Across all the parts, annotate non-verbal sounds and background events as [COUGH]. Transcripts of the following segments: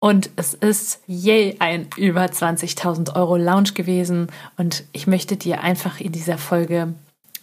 Und es ist je ein über 20.000 Euro Lounge gewesen. Und ich möchte dir einfach in dieser Folge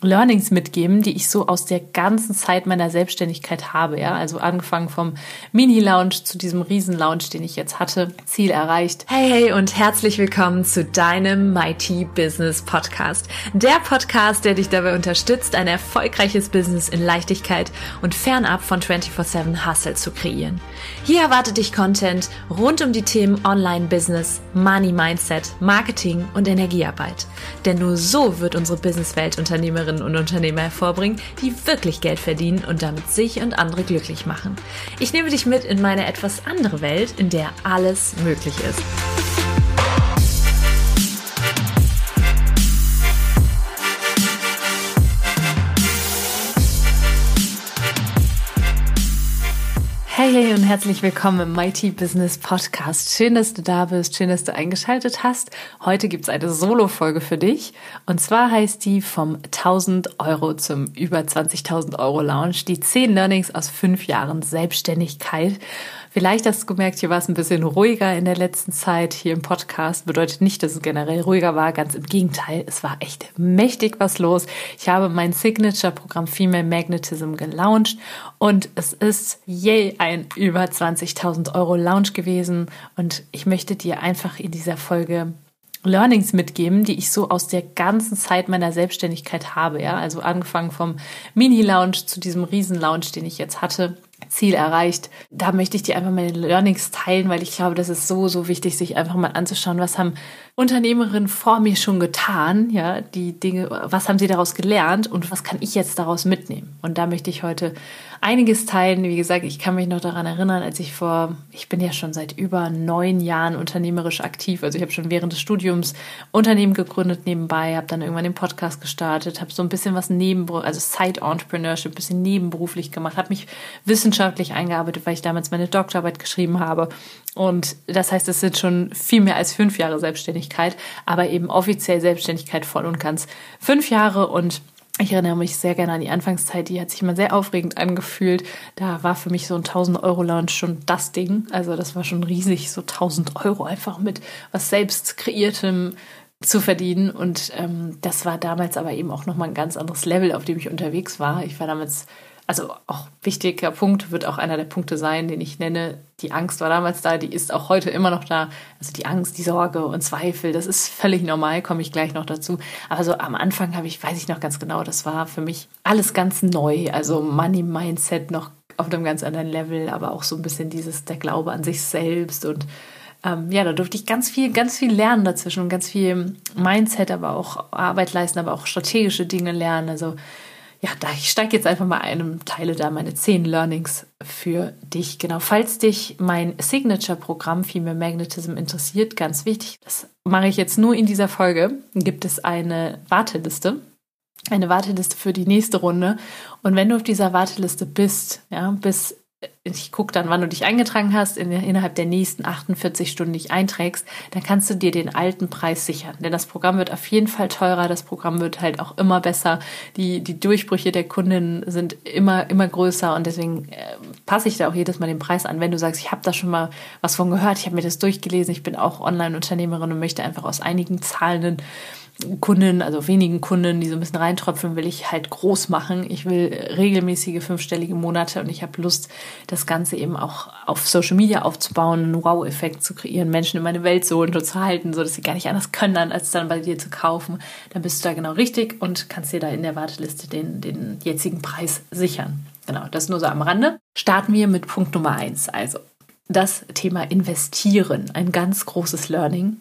Learnings mitgeben, die ich so aus der ganzen Zeit meiner Selbstständigkeit habe. Ja, also angefangen vom Mini-Lounge zu diesem Riesen-Lounge, den ich jetzt hatte. Ziel erreicht. Hey, hey und herzlich willkommen zu deinem Mighty Business Podcast. Der Podcast, der dich dabei unterstützt, ein erfolgreiches Business in Leichtigkeit und fernab von 24-7 Hustle zu kreieren. Hier erwartet dich Content rund um die Themen Online-Business, Money-Mindset, Marketing und Energiearbeit. Denn nur so wird unsere Businesswelt Unternehmerin Unternehmerinnen und Unternehmer hervorbringen, die wirklich Geld verdienen und damit sich und andere glücklich machen. Ich nehme dich mit in meine etwas andere Welt, in der alles möglich ist. Hey, hey und herzlich willkommen im Mighty Business Podcast. Schön, dass du da bist, schön, dass du eingeschaltet hast. Heute gibt's eine Solo-Folge für dich und zwar heißt die vom 1000 Euro zum über 20.000 Euro Lounge, die 10 Learnings aus 5 Jahren Selbstständigkeit. Vielleicht hast du gemerkt, hier war es ein bisschen ruhiger in der letzten Zeit hier im Podcast. Bedeutet nicht, dass es generell ruhiger war, ganz im Gegenteil. Es war echt mächtig was los. Ich habe mein Signature-Programm Female Magnetism gelauncht und es ist yay ein über 20.000 Euro Launch gewesen und ich möchte dir einfach in dieser Folge Learnings mitgeben, die ich so aus der ganzen Zeit meiner Selbstständigkeit habe, ja, also angefangen vom Mini-Lounge zu diesem Riesen-Lounge, den ich jetzt hatte Ziel erreicht. Da möchte ich dir einfach meine Learnings teilen, weil ich glaube, das ist so, so wichtig, sich einfach mal anzuschauen, was haben Unternehmerinnen vor mir schon getan, ja, die Dinge, was haben sie daraus gelernt und was kann ich jetzt daraus mitnehmen? Und da möchte ich heute einiges teilen. Wie gesagt, ich kann mich noch daran erinnern, als ich vor, ich bin ja schon seit über neun Jahren unternehmerisch aktiv. Also ich habe schon während des Studiums Unternehmen gegründet nebenbei, habe dann irgendwann den Podcast gestartet, habe so ein bisschen was neben, also Side Entrepreneurship, ein bisschen nebenberuflich gemacht, habe mich wissenschaftlich eingearbeitet, weil ich damals meine Doktorarbeit geschrieben habe. Und das heißt, es sind schon viel mehr als fünf Jahre Selbstständigkeit, aber eben offiziell Selbstständigkeit voll und ganz fünf Jahre und ich erinnere mich sehr gerne an die Anfangszeit, die hat sich immer sehr aufregend angefühlt. Da war für mich so ein 1000 Euro Lounge schon das Ding. Also das war schon riesig, so 1000 Euro einfach mit was selbst kreiertem zu verdienen. Und ähm, das war damals aber eben auch nochmal ein ganz anderes Level, auf dem ich unterwegs war. Ich war damals also auch wichtiger Punkt, wird auch einer der Punkte sein, den ich nenne. Die Angst war damals da, die ist auch heute immer noch da. Also die Angst, die Sorge und Zweifel, das ist völlig normal, komme ich gleich noch dazu. Aber so am Anfang habe ich, weiß ich noch ganz genau, das war für mich alles ganz neu. Also Money Mindset noch auf einem ganz anderen Level, aber auch so ein bisschen dieses, der Glaube an sich selbst und ähm, ja, da durfte ich ganz viel, ganz viel lernen dazwischen und ganz viel Mindset, aber auch Arbeit leisten, aber auch strategische Dinge lernen. Also ja, da ich steige jetzt einfach mal ein und teile da meine zehn Learnings für dich. Genau, falls dich mein Signature-Programm Female Magnetism interessiert, ganz wichtig, das mache ich jetzt nur in dieser Folge, gibt es eine Warteliste. Eine Warteliste für die nächste Runde. Und wenn du auf dieser Warteliste bist, ja, bis ich gucke dann, wann du dich eingetragen hast, in, innerhalb der nächsten 48 Stunden dich einträgst, dann kannst du dir den alten Preis sichern. Denn das Programm wird auf jeden Fall teurer, das Programm wird halt auch immer besser. Die, die Durchbrüche der Kundinnen sind immer, immer größer und deswegen äh, passe ich da auch jedes Mal den Preis an. Wenn du sagst, ich habe da schon mal was von gehört, ich habe mir das durchgelesen, ich bin auch Online-Unternehmerin und möchte einfach aus einigen zahlenden Kunden, also wenigen Kunden, die so ein bisschen reintröpfeln, will ich halt groß machen. Ich will regelmäßige fünfstellige Monate und ich habe Lust, das Ganze eben auch auf Social Media aufzubauen, einen Wow-Effekt zu kreieren, Menschen in meine Welt so und zu halten, so dass sie gar nicht anders können, als dann bei dir zu kaufen. Dann bist du da genau richtig und kannst dir da in der Warteliste den, den jetzigen Preis sichern. Genau, das nur so am Rande. Starten wir mit Punkt Nummer eins. Also das Thema Investieren, ein ganz großes Learning.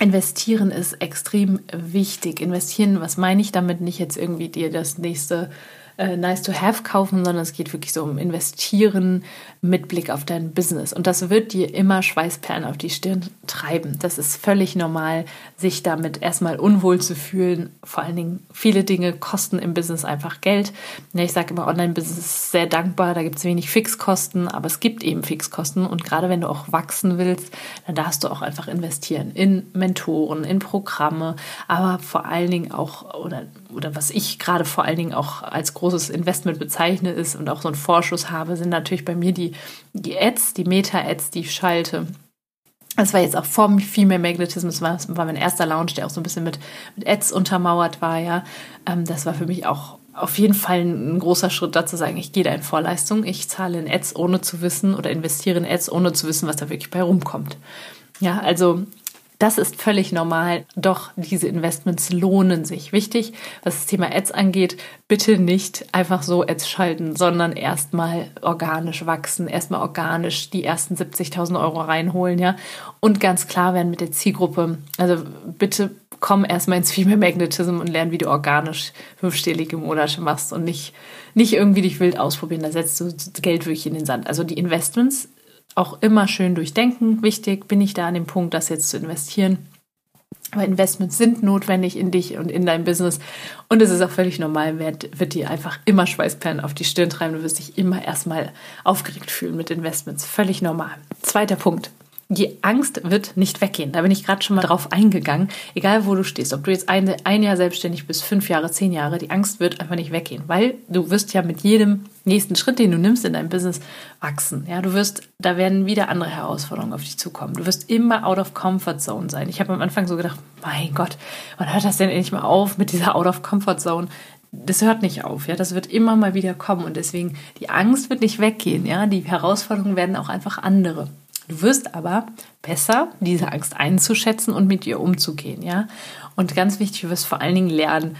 Investieren ist extrem wichtig. Investieren, was meine ich damit? Nicht jetzt irgendwie dir das nächste äh, nice to have kaufen, sondern es geht wirklich so um Investieren mit Blick auf dein Business. Und das wird dir immer Schweißperlen auf die Stirn treiben. Das ist völlig normal, sich damit erstmal unwohl zu fühlen. Vor allen Dingen, viele Dinge kosten im Business einfach Geld. Ich sage immer, Online-Business ist sehr dankbar, da gibt es wenig Fixkosten, aber es gibt eben Fixkosten. Und gerade wenn du auch wachsen willst, dann darfst du auch einfach investieren in Mentoren, in Programme, aber vor allen Dingen auch, oder, oder was ich gerade vor allen Dingen auch als großes Investment bezeichne ist und auch so einen Vorschuss habe, sind natürlich bei mir die, die Ads, die Meta-Ads, die ich schalte Das war jetzt auch vor Female Magnetism, das war, war mein erster Lounge, der auch so ein bisschen mit, mit Ads untermauert war, ja. Ähm, das war für mich auch auf jeden Fall ein großer Schritt dazu sagen, ich gehe da in Vorleistung, ich zahle in Ads ohne zu wissen oder investiere in Ads ohne zu wissen, was da wirklich bei rumkommt. Ja, also das ist völlig normal, doch diese Investments lohnen sich. Wichtig, was das Thema Ads angeht, bitte nicht einfach so Ads schalten, sondern erstmal organisch wachsen, erstmal organisch die ersten 70.000 Euro reinholen, ja, und ganz klar werden mit der Zielgruppe. Also bitte komm erstmal ins Female Magnetism und lern, wie du organisch fünfstellige Monate machst und nicht, nicht irgendwie dich wild ausprobieren. Da setzt du Geld wirklich in den Sand. Also die Investments auch immer schön durchdenken. Wichtig, bin ich da an dem Punkt, das jetzt zu investieren. Aber Investments sind notwendig in dich und in dein Business. Und es ist auch völlig normal, wird, wird dir einfach immer Schweißperlen auf die Stirn treiben. Du wirst dich immer erstmal aufgeregt fühlen mit Investments. Völlig normal. Zweiter Punkt die Angst wird nicht weggehen. Da bin ich gerade schon mal drauf eingegangen. Egal wo du stehst, ob du jetzt ein, ein Jahr selbstständig bist, fünf Jahre, zehn Jahre, die Angst wird einfach nicht weggehen, weil du wirst ja mit jedem nächsten Schritt, den du nimmst in deinem Business, wachsen. Ja, du wirst, da werden wieder andere Herausforderungen auf dich zukommen. Du wirst immer out of comfort zone sein. Ich habe am Anfang so gedacht, mein Gott, wann hört das denn endlich mal auf mit dieser out of comfort zone? das hört nicht auf, ja, das wird immer mal wieder kommen und deswegen die Angst wird nicht weggehen, ja, die Herausforderungen werden auch einfach andere. Du wirst aber besser, diese Angst einzuschätzen und mit ihr umzugehen, ja. Und ganz wichtig, du wirst vor allen Dingen lernen,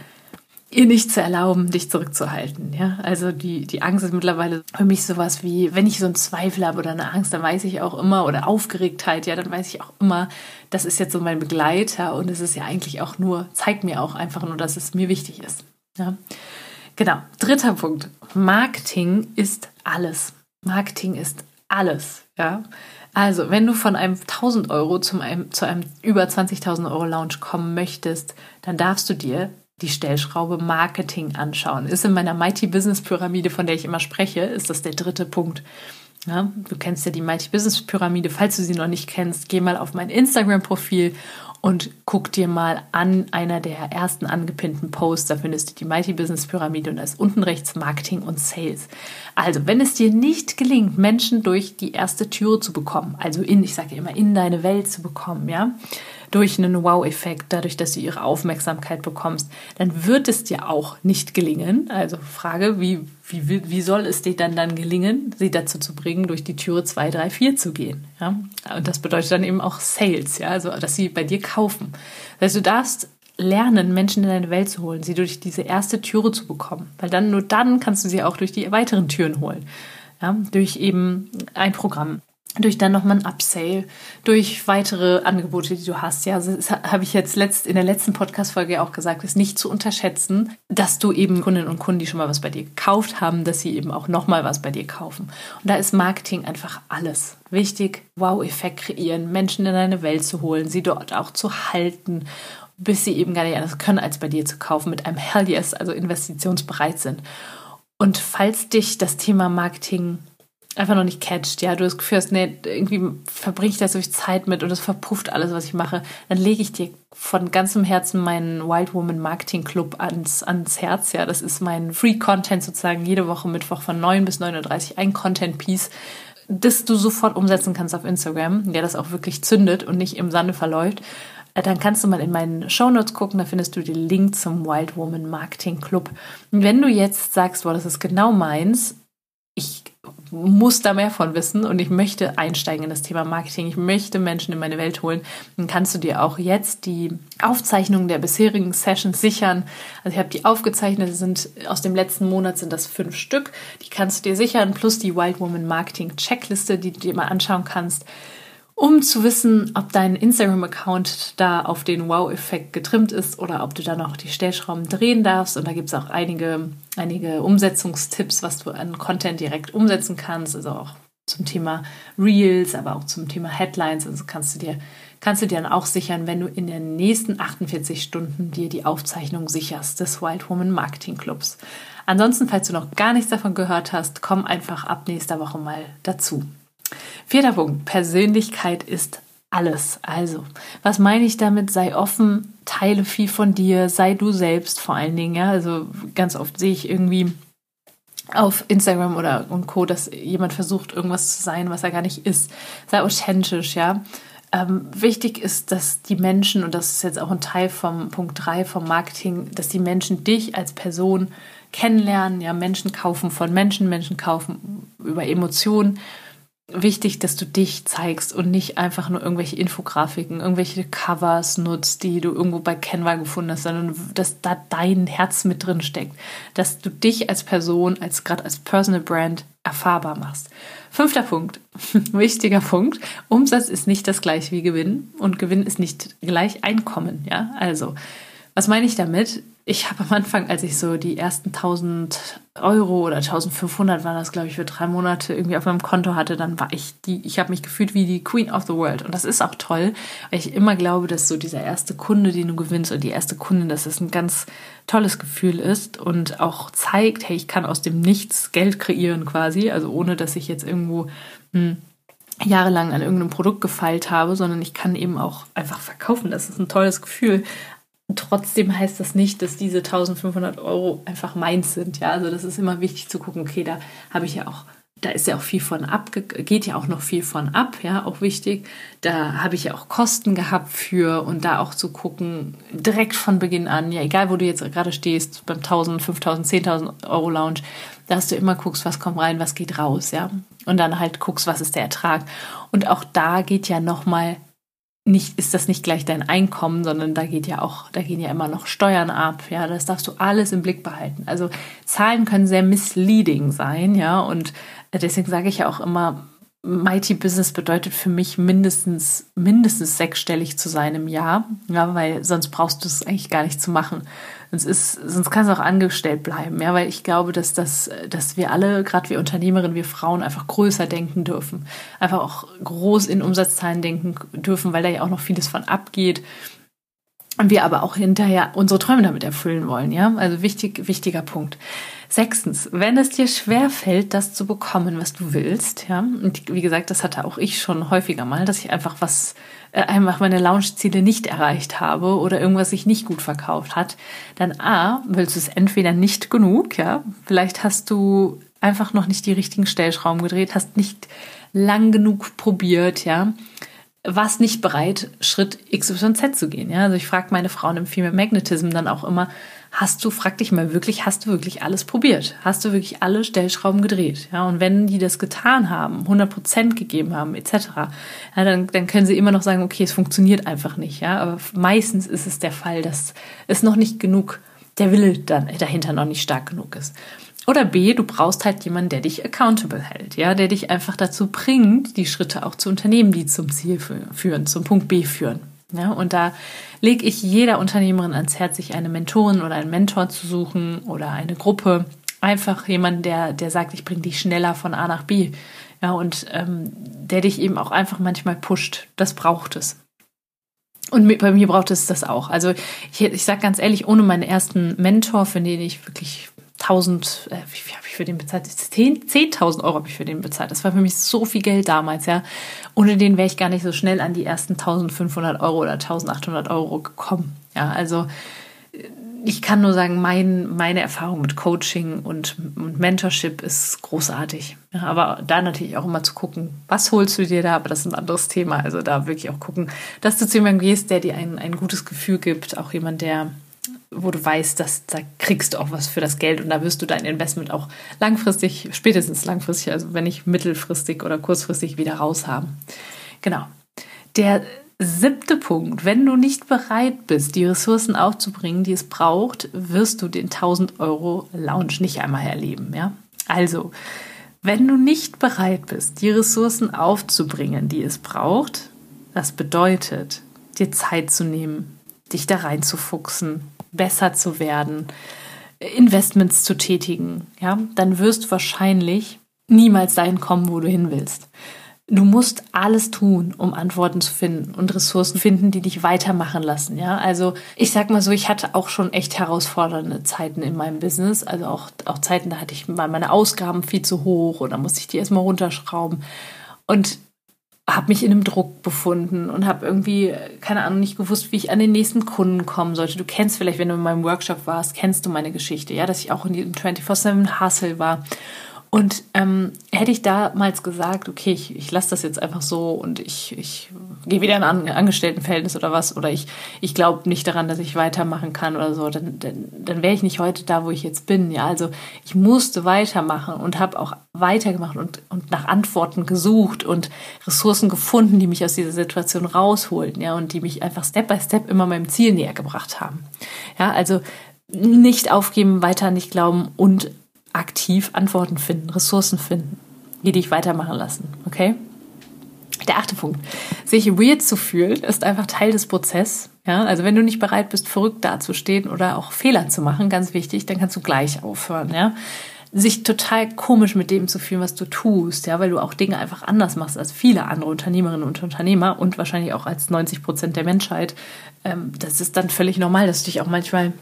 ihr nicht zu erlauben, dich zurückzuhalten. Ja, also die, die Angst ist mittlerweile für mich sowas wie, wenn ich so einen Zweifel habe oder eine Angst, dann weiß ich auch immer, oder Aufgeregtheit, ja, dann weiß ich auch immer, das ist jetzt so mein Begleiter und es ist ja eigentlich auch nur, zeigt mir auch einfach nur, dass es mir wichtig ist. Ja, genau. Dritter Punkt. Marketing ist alles. Marketing ist alles. Ja, also, wenn du von einem 1000 Euro zu einem, zu einem über 20.000 Euro Lounge kommen möchtest, dann darfst du dir die Stellschraube Marketing anschauen. Ist in meiner Mighty Business Pyramide, von der ich immer spreche, ist das der dritte Punkt. Ja, du kennst ja die Mighty Business Pyramide. Falls du sie noch nicht kennst, geh mal auf mein Instagram-Profil und guck dir mal an einer der ersten angepinnten Posts. Da findest du die Mighty Business Pyramide und da ist unten rechts Marketing und Sales. Also, wenn es dir nicht gelingt, Menschen durch die erste Türe zu bekommen, also in, ich sage immer, in deine Welt zu bekommen, ja, durch einen Wow-Effekt, dadurch, dass du ihre Aufmerksamkeit bekommst, dann wird es dir auch nicht gelingen. Also Frage, wie, wie, wie soll es dir dann dann gelingen, sie dazu zu bringen, durch die Türe 2, 3, 4 zu gehen? Ja? Und das bedeutet dann eben auch Sales, ja, also dass sie bei dir kaufen. Das heißt, du darfst lernen, Menschen in deine Welt zu holen, sie durch diese erste Türe zu bekommen, weil dann nur dann kannst du sie auch durch die weiteren Türen holen. Ja, durch eben ein Programm, durch dann nochmal ein Upsale, durch weitere Angebote, die du hast. Ja, also das habe ich jetzt letzt, in der letzten Podcast-Folge auch gesagt, ist nicht zu unterschätzen, dass du eben Kundinnen und Kunden, die schon mal was bei dir gekauft haben, dass sie eben auch nochmal was bei dir kaufen. Und da ist Marketing einfach alles. Wichtig, Wow-Effekt kreieren, Menschen in deine Welt zu holen, sie dort auch zu halten, bis sie eben gar nicht anders können, als bei dir zu kaufen, mit einem Hell Yes, also investitionsbereit sind. Und falls dich das Thema Marketing einfach noch nicht catcht, ja, du das Gefühl hast, nee, irgendwie verbringe ich da so viel Zeit mit und es verpufft alles, was ich mache, dann lege ich dir von ganzem Herzen meinen Wild Woman Marketing Club ans, ans Herz, ja, das ist mein Free Content sozusagen, jede Woche Mittwoch von 9 bis 9.30 Uhr, ein Content Piece, das du sofort umsetzen kannst auf Instagram, der das auch wirklich zündet und nicht im Sande verläuft. Äh, dann kannst du mal in meinen Shownotes gucken, da findest du den Link zum Wild Woman Marketing Club. Und wenn du jetzt sagst, boah, das ist genau meins, ich muss da mehr von wissen und ich möchte einsteigen in das Thema Marketing. Ich möchte Menschen in meine Welt holen. Dann kannst du dir auch jetzt die Aufzeichnungen der bisherigen Sessions sichern. Also ich habe die aufgezeichnet, sind aus dem letzten Monat sind das fünf Stück. Die kannst du dir sichern, plus die Wild Woman Marketing Checkliste, die du dir mal anschauen kannst um zu wissen, ob dein Instagram-Account da auf den Wow-Effekt getrimmt ist oder ob du da noch die Stellschrauben drehen darfst. Und da gibt es auch einige, einige Umsetzungstipps, was du an Content direkt umsetzen kannst. Also auch zum Thema Reels, aber auch zum Thema Headlines. Also kannst du dir, kannst du dir dann auch sichern, wenn du in den nächsten 48 Stunden dir die Aufzeichnung sicherst des Wild Woman Marketing Clubs. Ansonsten, falls du noch gar nichts davon gehört hast, komm einfach ab nächster Woche mal dazu. Vierter Punkt. Persönlichkeit ist alles. Also, was meine ich damit? Sei offen, teile viel von dir, sei du selbst vor allen Dingen. Ja, also ganz oft sehe ich irgendwie auf Instagram oder und Co, dass jemand versucht, irgendwas zu sein, was er gar nicht ist. Sei authentisch, ja. ähm, wichtig ist, dass die Menschen, und das ist jetzt auch ein Teil vom Punkt 3 vom Marketing, dass die Menschen dich als Person kennenlernen. Ja, Menschen kaufen von Menschen, Menschen kaufen über Emotionen wichtig, dass du dich zeigst und nicht einfach nur irgendwelche Infografiken, irgendwelche Covers nutzt, die du irgendwo bei Canva gefunden hast, sondern dass da dein Herz mit drin steckt, dass du dich als Person, als gerade als Personal Brand erfahrbar machst. Fünfter Punkt, [LAUGHS] wichtiger Punkt, Umsatz ist nicht das gleiche wie Gewinn und Gewinn ist nicht gleich Einkommen, ja? Also, was meine ich damit? Ich habe am Anfang, als ich so die ersten 1000 Euro oder 1500 war das, glaube ich, für drei Monate irgendwie auf meinem Konto hatte, dann war ich die, ich habe mich gefühlt wie die Queen of the World. Und das ist auch toll, weil ich immer glaube, dass so dieser erste Kunde, den du gewinnst und die erste Kundin, dass es ein ganz tolles Gefühl ist und auch zeigt, hey, ich kann aus dem Nichts Geld kreieren quasi, also ohne, dass ich jetzt irgendwo mh, hm, jahrelang an irgendeinem Produkt gefeilt habe, sondern ich kann eben auch einfach verkaufen. Das ist ein tolles Gefühl. Trotzdem heißt das nicht, dass diese 1500 Euro einfach meins sind. Ja, also das ist immer wichtig zu gucken, okay, da habe ich ja auch, da ist ja auch viel von ab, geht ja auch noch viel von ab, ja, auch wichtig. Da habe ich ja auch Kosten gehabt für und da auch zu gucken, direkt von Beginn an, ja, egal wo du jetzt gerade stehst, beim 1000, 5000, 10.000 Euro Lounge, dass du immer guckst, was kommt rein, was geht raus, ja. Und dann halt guckst, was ist der Ertrag. Und auch da geht ja nochmal nicht, ist das nicht gleich dein Einkommen, sondern da geht ja auch, da gehen ja immer noch Steuern ab, ja, das darfst du alles im Blick behalten. Also Zahlen können sehr misleading sein, ja, und deswegen sage ich ja auch immer, Mighty Business bedeutet für mich mindestens, mindestens sechsstellig zu sein im Jahr, ja, weil sonst brauchst du es eigentlich gar nicht zu machen. Sonst ist, sonst kannst du auch angestellt bleiben, ja, weil ich glaube, dass das, dass wir alle, gerade wir Unternehmerinnen, wir Frauen einfach größer denken dürfen. Einfach auch groß in Umsatzzahlen denken dürfen, weil da ja auch noch vieles von abgeht. Und wir aber auch hinterher unsere Träume damit erfüllen wollen, ja. Also wichtig, wichtiger Punkt. Sechstens, wenn es dir schwer fällt, das zu bekommen, was du willst, ja. Und wie gesagt, das hatte auch ich schon häufiger mal, dass ich einfach was äh, einfach meine Launchziele nicht erreicht habe oder irgendwas sich nicht gut verkauft hat, dann A, willst du es entweder nicht genug, ja, vielleicht hast du einfach noch nicht die richtigen Stellschrauben gedreht, hast nicht lang genug probiert, ja, warst nicht bereit, Schritt XYZ zu gehen, ja. Also ich frage meine Frauen im Female Magnetism dann auch immer, hast du, frag dich mal wirklich, hast du wirklich alles probiert? Hast du wirklich alle Stellschrauben gedreht? Ja, und wenn die das getan haben, 100 Prozent gegeben haben, etc., ja, dann, dann können sie immer noch sagen, okay, es funktioniert einfach nicht, ja. Aber meistens ist es der Fall, dass es noch nicht genug, der Wille dann dahinter noch nicht stark genug ist. Oder B, du brauchst halt jemanden, der dich accountable hält, ja, der dich einfach dazu bringt, die Schritte auch zu unternehmen, die zum Ziel führen, zum Punkt B führen. Ja, und da lege ich jeder Unternehmerin ans Herz, sich eine Mentorin oder einen Mentor zu suchen oder eine Gruppe. Einfach jemand, der, der sagt, ich bringe dich schneller von A nach B. Ja, und ähm, der dich eben auch einfach manchmal pusht. Das braucht es. Und bei mir braucht es das auch. Also ich, ich sage ganz ehrlich, ohne meinen ersten Mentor, für den ich wirklich 1000, äh, wie viel habe ich für den bezahlt? 10.000 10 Euro habe ich für den bezahlt. Das war für mich so viel Geld damals, ja. Ohne den wäre ich gar nicht so schnell an die ersten 1500 Euro oder 1800 Euro gekommen. Ja, also ich kann nur sagen, mein, meine Erfahrung mit Coaching und, und Mentorship ist großartig. Ja, aber da natürlich auch immer zu gucken, was holst du dir da, aber das ist ein anderes Thema. Also da wirklich auch gucken, dass du zu jemandem gehst, der dir ein, ein gutes Gefühl gibt, auch jemand, der wo du weißt, dass da kriegst du auch was für das Geld und da wirst du dein Investment auch langfristig, spätestens langfristig, also wenn nicht mittelfristig oder kurzfristig wieder raushaben. Genau. Der siebte Punkt, wenn du nicht bereit bist, die Ressourcen aufzubringen, die es braucht, wirst du den 1000 Euro Lounge nicht einmal erleben, ja? Also, wenn du nicht bereit bist, die Ressourcen aufzubringen, die es braucht, das bedeutet, dir Zeit zu nehmen, dich da reinzufuchsen, besser zu werden, Investments zu tätigen, ja, dann wirst du wahrscheinlich niemals dahin kommen, wo du hin willst. Du musst alles tun, um Antworten zu finden und Ressourcen finden, die dich weitermachen lassen. Ja, also ich sag mal so, ich hatte auch schon echt herausfordernde Zeiten in meinem Business. Also auch, auch Zeiten, da hatte ich meine Ausgaben viel zu hoch und da musste ich die erstmal runterschrauben. Und habe mich in einem Druck befunden und habe irgendwie, keine Ahnung, nicht gewusst, wie ich an den nächsten Kunden kommen sollte. Du kennst vielleicht, wenn du in meinem Workshop warst, kennst du meine Geschichte, ja, dass ich auch in diesem 24-7 Hustle war Und ähm, hätte ich damals gesagt, okay, ich, ich lasse das jetzt einfach so und ich, ich gehe wieder in ein Angestelltenverhältnis oder was, oder ich, ich glaube nicht daran, dass ich weitermachen kann oder so, dann, dann, dann wäre ich nicht heute da, wo ich jetzt bin. Ja, also ich musste weitermachen und habe auch weitergemacht und, und nach Antworten gesucht und Ressourcen gefunden, die mich aus dieser Situation rausholten, ja, und die mich einfach Step by Step immer meinem Ziel näher gebracht haben. Ja, also nicht aufgeben, weiter nicht glauben und aktiv Antworten finden, Ressourcen finden, die dich weitermachen lassen. Okay? Der achte Punkt. Sich weird zu fühlen, ist einfach Teil des Prozesses. Ja, also wenn du nicht bereit bist, verrückt dazustehen oder auch Fehler zu machen, ganz wichtig, dann kannst du gleich aufhören. Ja, sich total komisch mit dem zu fühlen, was du tust, ja, weil du auch Dinge einfach anders machst als viele andere Unternehmerinnen und Unternehmer und wahrscheinlich auch als 90 Prozent der Menschheit. Ähm, das ist dann völlig normal, dass du dich auch manchmal,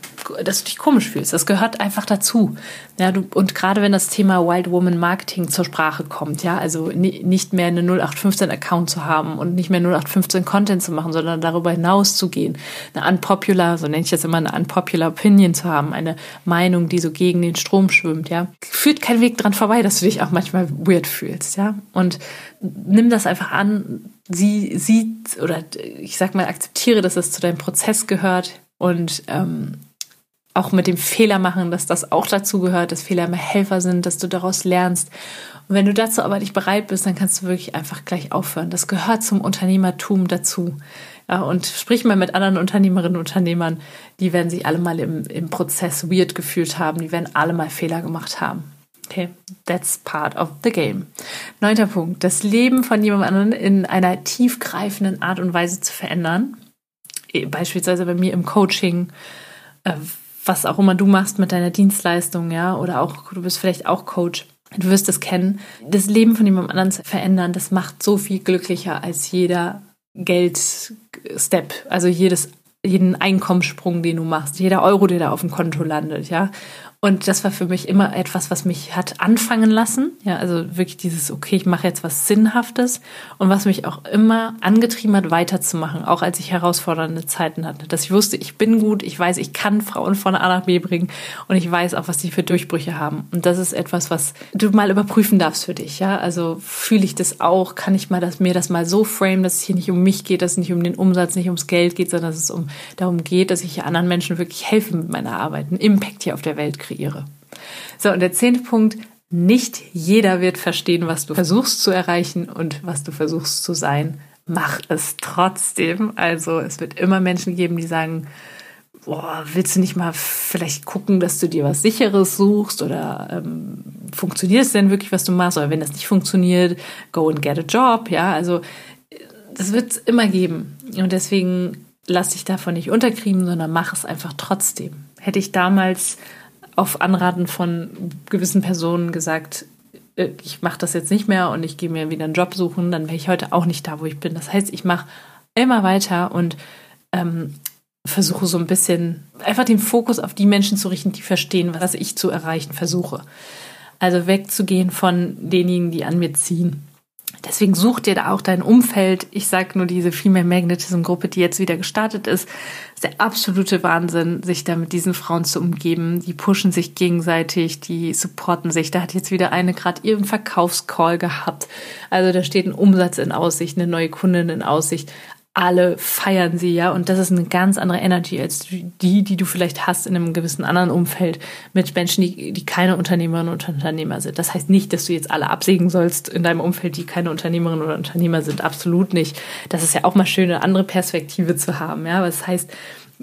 dass du dich komisch fühlst. Das gehört einfach dazu. Ja, du, und gerade wenn das Thema Wild Woman Marketing zur Sprache kommt, ja, also nicht mehr eine 0815 Account zu haben und nicht mehr 0815 Content zu machen, sondern darüber hinaus zu gehen, eine unpopular, so nenne ich das immer, eine unpopular Opinion zu haben, eine Meinung, die so gegen den Strom schwimmt, ja, führt kein Weg dran vorbei, dass du dich auch manchmal weird fühlst, ja. Und nimm das einfach an, sie sieht oder ich sag mal, akzeptiere, dass es zu deinem Prozess gehört und ähm, auch mit dem Fehler machen, dass das auch dazu gehört, dass Fehler immer Helfer sind, dass du daraus lernst. Und wenn du dazu aber nicht bereit bist, dann kannst du wirklich einfach gleich aufhören. Das gehört zum Unternehmertum dazu. Ja, und sprich mal mit anderen Unternehmerinnen und Unternehmern, die werden sich alle mal im, im Prozess weird gefühlt haben, die werden alle mal Fehler gemacht haben. Okay, that's part of the game. Neunter Punkt. Das Leben von jemand anderem in einer tiefgreifenden Art und Weise zu verändern. Eh, beispielsweise bei mir im Coaching, äh, was auch immer du machst mit deiner Dienstleistung, ja, oder auch, du bist vielleicht auch Coach. Du wirst es kennen. Das Leben von jemand anderem zu verändern, das macht so viel glücklicher als jeder Geldstep, also jedes jeden Einkommenssprung, den du machst, jeder Euro, der da auf dem Konto landet, ja. Und das war für mich immer etwas, was mich hat anfangen lassen. Ja, also wirklich dieses, okay, ich mache jetzt was Sinnhaftes und was mich auch immer angetrieben hat, weiterzumachen, auch als ich herausfordernde Zeiten hatte. Dass ich wusste, ich bin gut, ich weiß, ich kann Frauen von A nach B bringen und ich weiß auch, was die für Durchbrüche haben. Und das ist etwas, was du mal überprüfen darfst für dich. Ja, also fühle ich das auch? Kann ich mal das, mir das mal so frame, dass es hier nicht um mich geht, dass es nicht um den Umsatz, nicht ums Geld geht, sondern dass es um, darum geht, dass ich anderen Menschen wirklich helfe mit meiner Arbeit, einen Impact hier auf der Welt kriege kreiere. So, und der zehnte Punkt, nicht jeder wird verstehen, was du versuchst zu erreichen und was du versuchst zu sein. Mach es trotzdem. Also es wird immer Menschen geben, die sagen, boah, willst du nicht mal vielleicht gucken, dass du dir was Sicheres suchst oder ähm, funktioniert es denn wirklich, was du machst? Oder wenn das nicht funktioniert, go and get a job. Ja, also das wird es immer geben. Und deswegen lass dich davon nicht unterkriegen, sondern mach es einfach trotzdem. Hätte ich damals auf Anraten von gewissen Personen gesagt, äh, ich mache das jetzt nicht mehr und ich gehe mir wieder einen Job suchen, dann wäre ich heute auch nicht da, wo ich bin. Das heißt, ich mache immer weiter und ähm, versuche so ein bisschen einfach den Fokus auf die Menschen zu richten, die verstehen, was ich zu erreichen versuche. Also wegzugehen von denjenigen, die an mir ziehen. Deswegen such dir da auch dein Umfeld. Ich sage nur diese Female Magnetism Gruppe, die jetzt wieder gestartet ist. ist der absolute Wahnsinn, sich da mit diesen Frauen zu umgeben. Die pushen sich gegenseitig, die supporten sich. Da hat jetzt wieder eine gerade ihren Verkaufscall gehabt. Also da steht ein Umsatz in Aussicht, eine neue Kundin in Aussicht alle feiern sie, ja. Und das ist eine ganz andere Energy als die, die du vielleicht hast in einem gewissen anderen Umfeld mit Menschen, die, die keine Unternehmerinnen und Unternehmer sind. Das heißt nicht, dass du jetzt alle absägen sollst in deinem Umfeld, die keine Unternehmerinnen oder Unternehmer sind. Absolut nicht. Das ist ja auch mal schön, eine andere Perspektive zu haben, ja. Aber das heißt,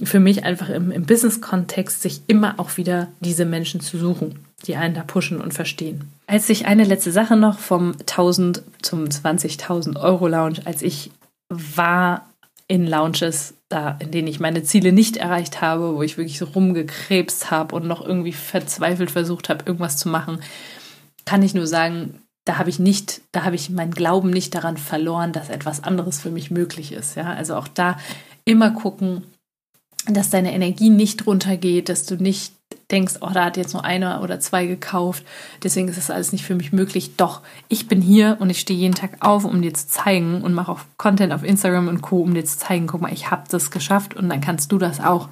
für mich einfach im, im Business-Kontext sich immer auch wieder diese Menschen zu suchen, die einen da pushen und verstehen. Als ich eine letzte Sache noch vom 1000 zum 20.000 Euro Lounge, als ich war in Lounges, da, in denen ich meine Ziele nicht erreicht habe, wo ich wirklich so rumgekrebst habe und noch irgendwie verzweifelt versucht habe, irgendwas zu machen, kann ich nur sagen, da habe ich nicht, da habe ich meinen Glauben nicht daran verloren, dass etwas anderes für mich möglich ist. Ja, also auch da immer gucken, dass deine Energie nicht runtergeht, dass du nicht denkst, oh, da hat jetzt nur einer oder zwei gekauft, deswegen ist das alles nicht für mich möglich. Doch, ich bin hier und ich stehe jeden Tag auf, um dir zu zeigen und mache auch Content auf Instagram und Co., um dir zu zeigen, guck mal, ich habe das geschafft und dann kannst du das auch.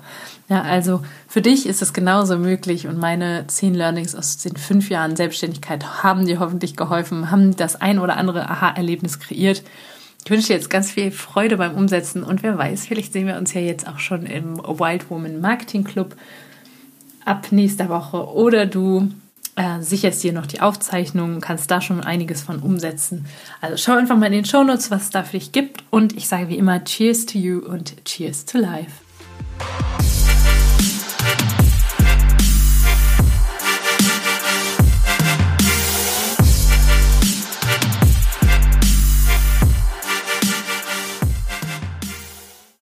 Ja, also für dich ist es genauso möglich und meine zehn Learnings aus den fünf Jahren Selbstständigkeit haben dir hoffentlich geholfen, haben das ein oder andere Aha-Erlebnis kreiert. Ich wünsche dir jetzt ganz viel Freude beim Umsetzen und wer weiß, vielleicht sehen wir uns ja jetzt auch schon im Wild Woman Marketing Club ab nächster Woche oder du äh, sicherst dir noch die Aufzeichnung, kannst da schon einiges von umsetzen. Also schau einfach mal in den Show Notes, was es da für dich gibt und ich sage wie immer Cheers to you und Cheers to life.